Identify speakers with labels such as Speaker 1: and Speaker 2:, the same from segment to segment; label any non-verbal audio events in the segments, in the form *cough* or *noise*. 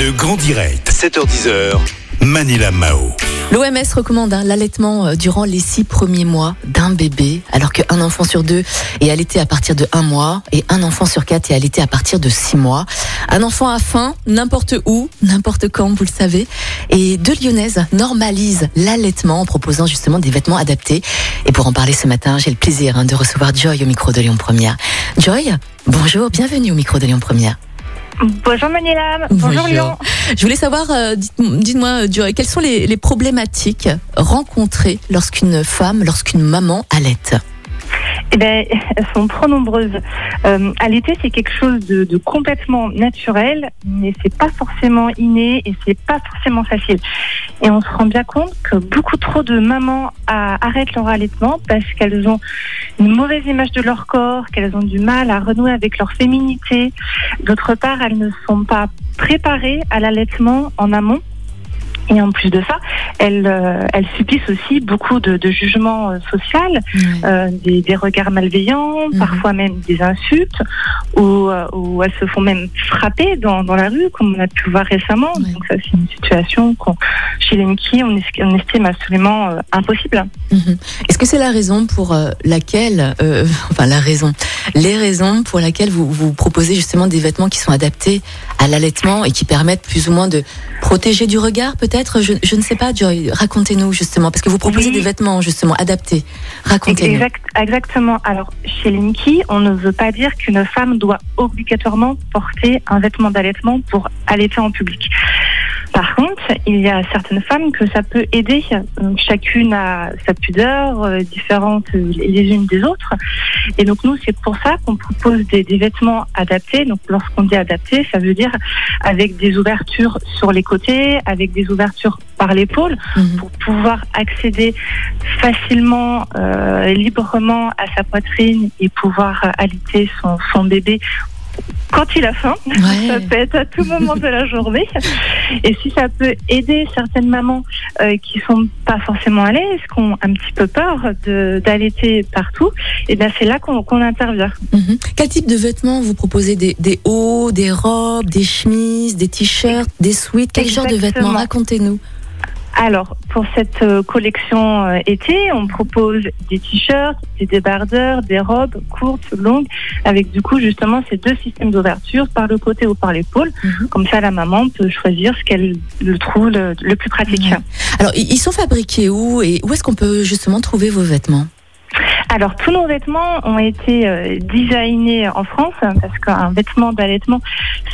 Speaker 1: Le grand direct, 7h10h, Manila Mao.
Speaker 2: L'OMS recommande hein, l'allaitement euh, durant les six premiers mois d'un bébé, alors qu'un enfant sur deux est allaité à partir de un mois et un enfant sur quatre est allaité à partir de six mois. Un enfant a faim n'importe où, n'importe quand, vous le savez. Et deux Lyonnaises normalisent l'allaitement en proposant justement des vêtements adaptés. Et pour en parler ce matin, j'ai le plaisir hein, de recevoir Joy au micro de Lyon Première. Joy, bonjour, bienvenue au micro de Lyon Première.
Speaker 3: Bonjour Manila, bonjour, Lyon.
Speaker 2: Je voulais savoir, euh, dites- dites-moi, Joy, quelles sont les, les problématiques rencontrées lorsqu'une femme, lorsqu'une maman allaite
Speaker 3: Eh ben, elles sont trop nombreuses. Euh, allaiter, c'est quelque chose de, de complètement naturel, mais c'est pas forcément inné et c'est pas forcément facile. Et on se rend bien compte que beaucoup trop de mamans arrêtent leur allaitement parce qu'elles ont une mauvaise image de leur corps, qu'elles ont du mal à renouer avec leur féminité. D'autre part, elles ne sont pas préparées à l'allaitement en amont. Et en plus de ça, elles, euh, elles subissent aussi beaucoup de, de jugements euh, sociaux, euh, des, des regards malveillants,
Speaker 2: Mhm.
Speaker 3: parfois même des insultes, ou, euh, ou elles se font même frapper dans, dans la rue, comme on a pu voir récemment. Donc ça, c'est une situation qu'on, chez Lenki, on, es- on estime absolument impossible.
Speaker 2: Mhm. Est-ce que c'est la raison pour laquelle, *laughs* enfin la raison, les raisons pour laquelle vous, vous proposez justement des vêtements qui sont adaptés à l'allaitement et qui permettent plus ou moins de protéger du regard peut-être? Je, je ne sais pas, Joy, racontez-nous justement, parce que vous proposez
Speaker 3: Oui.
Speaker 2: des vêtements justement adaptés. Racontez-nous.
Speaker 3: Exact, exactement. Alors, chez Linky, on ne veut pas dire qu'une femme doit obligatoirement porter un vêtement d'allaitement pour allaiter en public. Par contre, il y a certaines femmes que ça peut aider. Donc, chacune a sa pudeur, euh, différente les unes des autres. Et donc, nous, c'est pour ça qu'on propose des, des vêtements adaptés. Donc, lorsqu'on dit adapté, ça veut dire avec des ouvertures sur les côtés, avec des ouvertures par l'épaule,
Speaker 2: Mhm.
Speaker 3: pour pouvoir accéder facilement, euh, librement à sa poitrine et pouvoir son, son bébé quand il a faim.
Speaker 2: Ouais.
Speaker 3: Ça peut être à tout moment de la journée. Et si ça peut aider certaines mamans euh, qui sont pas forcément à l'aise, qui ont un petit peu peur d'allaiter partout, et bien c'est là qu'on intervient.
Speaker 2: Mhm. Quel type de vêtements vous proposez? Des, des hauts, des robes, des chemises, des t-shirts, des sweats? Quel genre de vêtements? Racontez-nous.
Speaker 3: Alors, pour cette euh, collection euh, été, on propose des t-shirts, des débardeurs, des robes courtes, longues, avec du coup justement ces deux systèmes d'ouverture par le côté ou par l'épaule.
Speaker 2: Mhm.
Speaker 3: Comme ça, la maman peut choisir ce qu'elle le trouve le, le plus pratique.
Speaker 2: Ouais. Alors, ils ils sont fabriqués où et où est-ce qu'on peut justement trouver vos vêtements?
Speaker 3: Alors, tous nos vêtements ont été euh, designés en France hein, parce qu'un vêtement d'allaitement,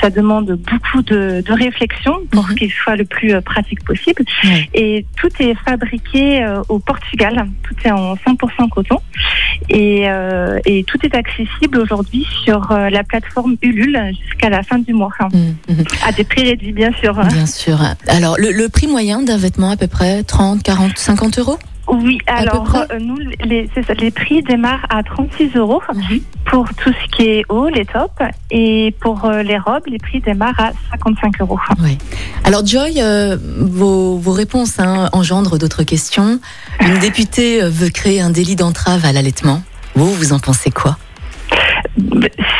Speaker 3: ça demande beaucoup de, de réflexion pour
Speaker 2: Mhm.
Speaker 3: qu'il soit le plus euh, pratique possible. Et tout est fabriqué euh, au Portugal. Tout est en 100% coton. Et, euh, et tout est accessible aujourd'hui sur euh, la plateforme Ulule jusqu'à la fin du mois. hein.
Speaker 2: Mhm.
Speaker 3: À des prix réduits, bien sûr. hein.
Speaker 2: Bien sûr. Alors, le, le prix moyen d'un vêtement à peu près 30, 40, 50 euros?
Speaker 3: Oui, alors euh, nous, les, ça, les prix démarrent à 36 euros
Speaker 2: Mhm.
Speaker 3: Pour tout ce qui est haut, les tops. Et pour euh, les robes, les prix démarrent à 55 euros.
Speaker 2: Oui. Alors Joy, euh, vos, vos réponses hein, engendrent d'autres questions. Une députée euh, veut créer un délit d'entrave à l'allaitement. Vous, vous en pensez quoi?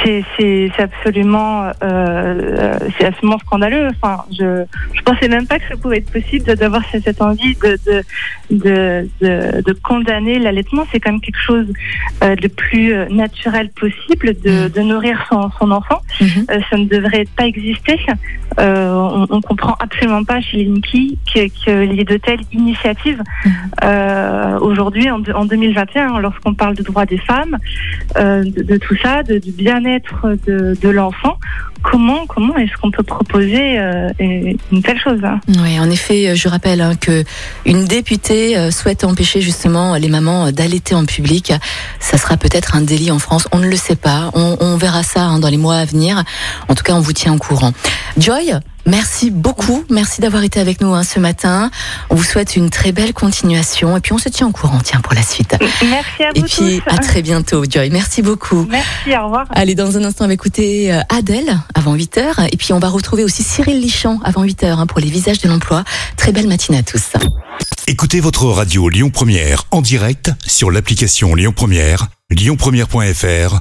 Speaker 3: C'est absolument, euh, c'est absolument scandaleux. Enfin, je je pensais même pas que ça pouvait être possible de- d'avoir cette envie de de de, de, de condamner l'allaitement. C'est quand même quelque chose euh, le plus euh, naturel possible de,
Speaker 2: Mm.
Speaker 3: de nourrir son, son enfant.
Speaker 2: Mhm.
Speaker 3: Euh, ça ne devrait pas exister. Euh, on, on comprend absolument pas chez Linky que- qu'il y ait de telles initiatives
Speaker 2: Mhm.
Speaker 3: euh, aujourd'hui en, en 2021 lorsqu'on parle de droits des femmes, euh, de, de tout ça, du bien-être de, l'enfant. Comment comment est-ce qu'on peut proposer euh, une telle chose hein?
Speaker 2: Oui, en effet, euh, je rappelle hein, que une députée euh, souhaite empêcher justement les mamans d'allaiter en public. Ça sera peut-être un délit en France. On ne le sait pas. On, on verra ça hein, dans les mois à venir. En tout cas, on vous tient au courant. Joy, merci beaucoup. Merci d'avoir été avec nous hein, ce matin. On vous souhaite une très belle continuation et puis on se tient au courant, tiens, pour la suite.
Speaker 3: Merci à
Speaker 2: Et
Speaker 3: vous
Speaker 2: puis
Speaker 3: tous.
Speaker 2: à très bientôt, Joy. Merci beaucoup.
Speaker 3: Merci, au revoir.
Speaker 2: Allez, dans un instant, on va écouter euh, Adèle avant 8h. Et puis, on va retrouver aussi Cyril Lichamp avant 8h hein, pour les visages de l'emploi. Très belle matinée à tous.
Speaker 1: Écoutez votre radio Lyon Première en direct sur l'application Lyon Première, lyonpremière.fr